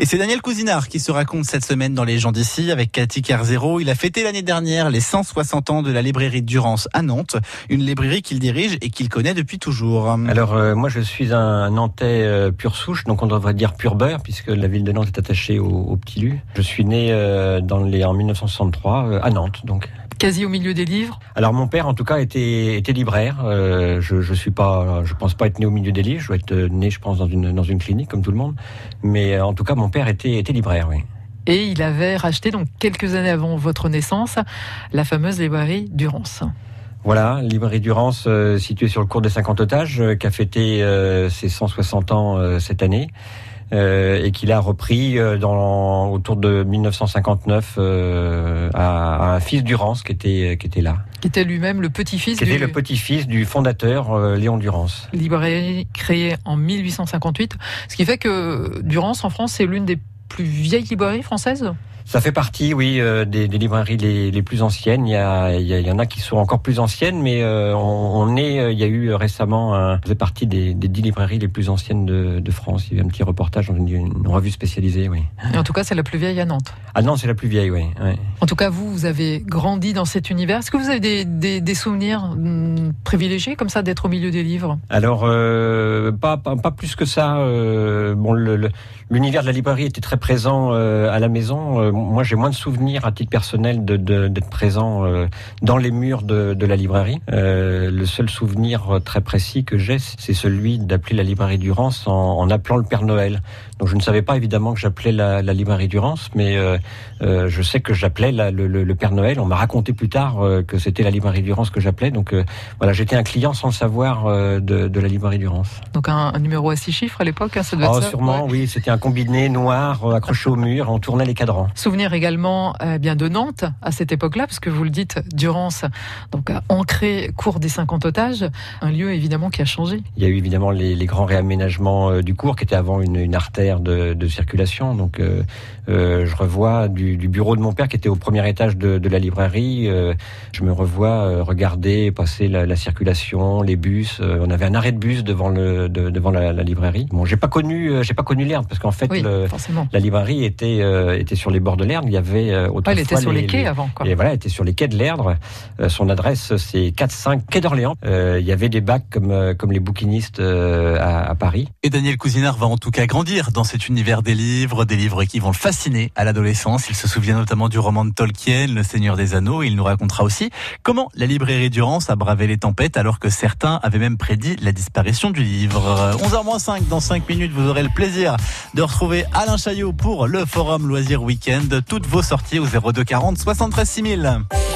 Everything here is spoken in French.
Et c'est Daniel Cousinard qui se raconte cette semaine dans Les gens d'ici avec Cathy Carzero. Il a fêté l'année dernière les 160 ans de la librairie Durance à Nantes, une librairie qu'il dirige et qu'il connaît depuis toujours. Alors euh, moi je suis un Nantais euh, pur souche, donc on devrait dire pur beurre puisque la ville de Nantes est attachée au, Petit Lu. Je suis né euh, dans les, en 1963 à Nantes donc quasi au milieu des livres Alors mon père, en tout cas, était, était libraire. Euh, je, je suis pas, je pense pas être né au milieu des livres. Je dois être né, je pense, dans une dans une clinique comme tout le monde. Mais en tout cas, mon père était était libraire, oui. Et il avait racheté donc quelques années avant votre naissance la fameuse librairie Durance. Voilà, librairie Durance euh, située sur le cours des 50 otages, euh, qui a fêté euh, ses 160 ans euh, cette année. Euh, et qu'il a repris euh, dans, autour de 1959 euh, à, à, un fils Durance qui était qui était là. Qui était lui-même le petit-fils. Qui du... était le petit-fils du fondateur euh, Léon Durance. Librairie créée en 1858, ce qui fait que Durance en France c'est l'une des plus vieilles librairies françaises? Ça fait partie, oui, euh, des, des, librairies les, les, plus anciennes. Il y, a, il y, en a qui sont encore plus anciennes, mais euh, on, on, est. Euh, il y a eu récemment, un, fait partie des, des dix librairies les plus anciennes de, de, France. Il y a eu un petit reportage dans une, une revue spécialisée, oui. Et en tout cas, c'est la plus vieille à Nantes. Ah non, c'est la plus vieille, oui. oui. En tout cas, vous, vous avez grandi dans cet univers. Est-ce que vous avez des, des, des souvenirs hum, privilégiés comme ça d'être au milieu des livres? Alors, euh, pas, pas, pas plus que ça. bon, l'univers de la librairie était très présent à la maison moi, j'ai moins de souvenirs à titre personnel d'être de, de, présent euh, dans les murs de, de la librairie. Euh, le seul souvenir très précis que j'ai, c'est celui d'appeler la librairie Durance en, en, appelant le Père Noël. Donc, je ne savais pas évidemment que j'appelais la, la, librairie Durance, mais euh, euh je sais que j'appelais le, le, le, Père Noël. On m'a raconté plus tard euh, que c'était la librairie Durance que j'appelais. Donc, euh, voilà, j'étais un client sans le savoir de, de, la librairie Durance. Donc, un, un, numéro à six chiffres à l'époque, hein, ça devait oh, Sûrement, ouais. oui. C'était un combiné noir accroché au mur. On tournait les cadrans. Souvenir également euh, bien de Nantes à cette époque-là, parce que vous le dites, Durance, donc ancré cours des 50 otages, un lieu évidemment qui a changé. Il y a eu évidemment les, les grands réaménagements euh, du cours qui était avant une, une artère de, de, circulation. Donc euh, euh, je revois du, du, bureau de mon père qui était au premier étage de, de la librairie. Euh, je me revois regarder passer la, la, circulation, les bus. on avait un arrêt de bus devant le de, devant la, la, librairie. Bon, j'ai pas connu j'ai pas connu l'herbe parce qu'en fait oui, le, la librairie était était sur les bords de l'herbe. Il y avait autrefois elle était sur les, les quais avant. Quoi. Et voilà, elle était sur les quais de l'Erdre. son adresse c'est 4-5 quai d'Orléans. il y avait des bacs comme comme les bouquinistes à, à Paris. Et Daniel Cousinard va en tout cas grandir dans cet univers des livres, des livres qui vont le fasciner à l'adolescence. Il se souvient notamment du roman de Tolkien, Le Seigneur des Anneaux. Il nous racontera aussi comment la librairie Durance a bravé les tempêtes alors que certains avaient même prédit la disparition du livre. 11h05, dans 5 minutes, vous aurez le plaisir de retrouver Alain Chaillot pour le Forum Loisirs Week-end. Toutes vos sorties au 02 40 73 6000.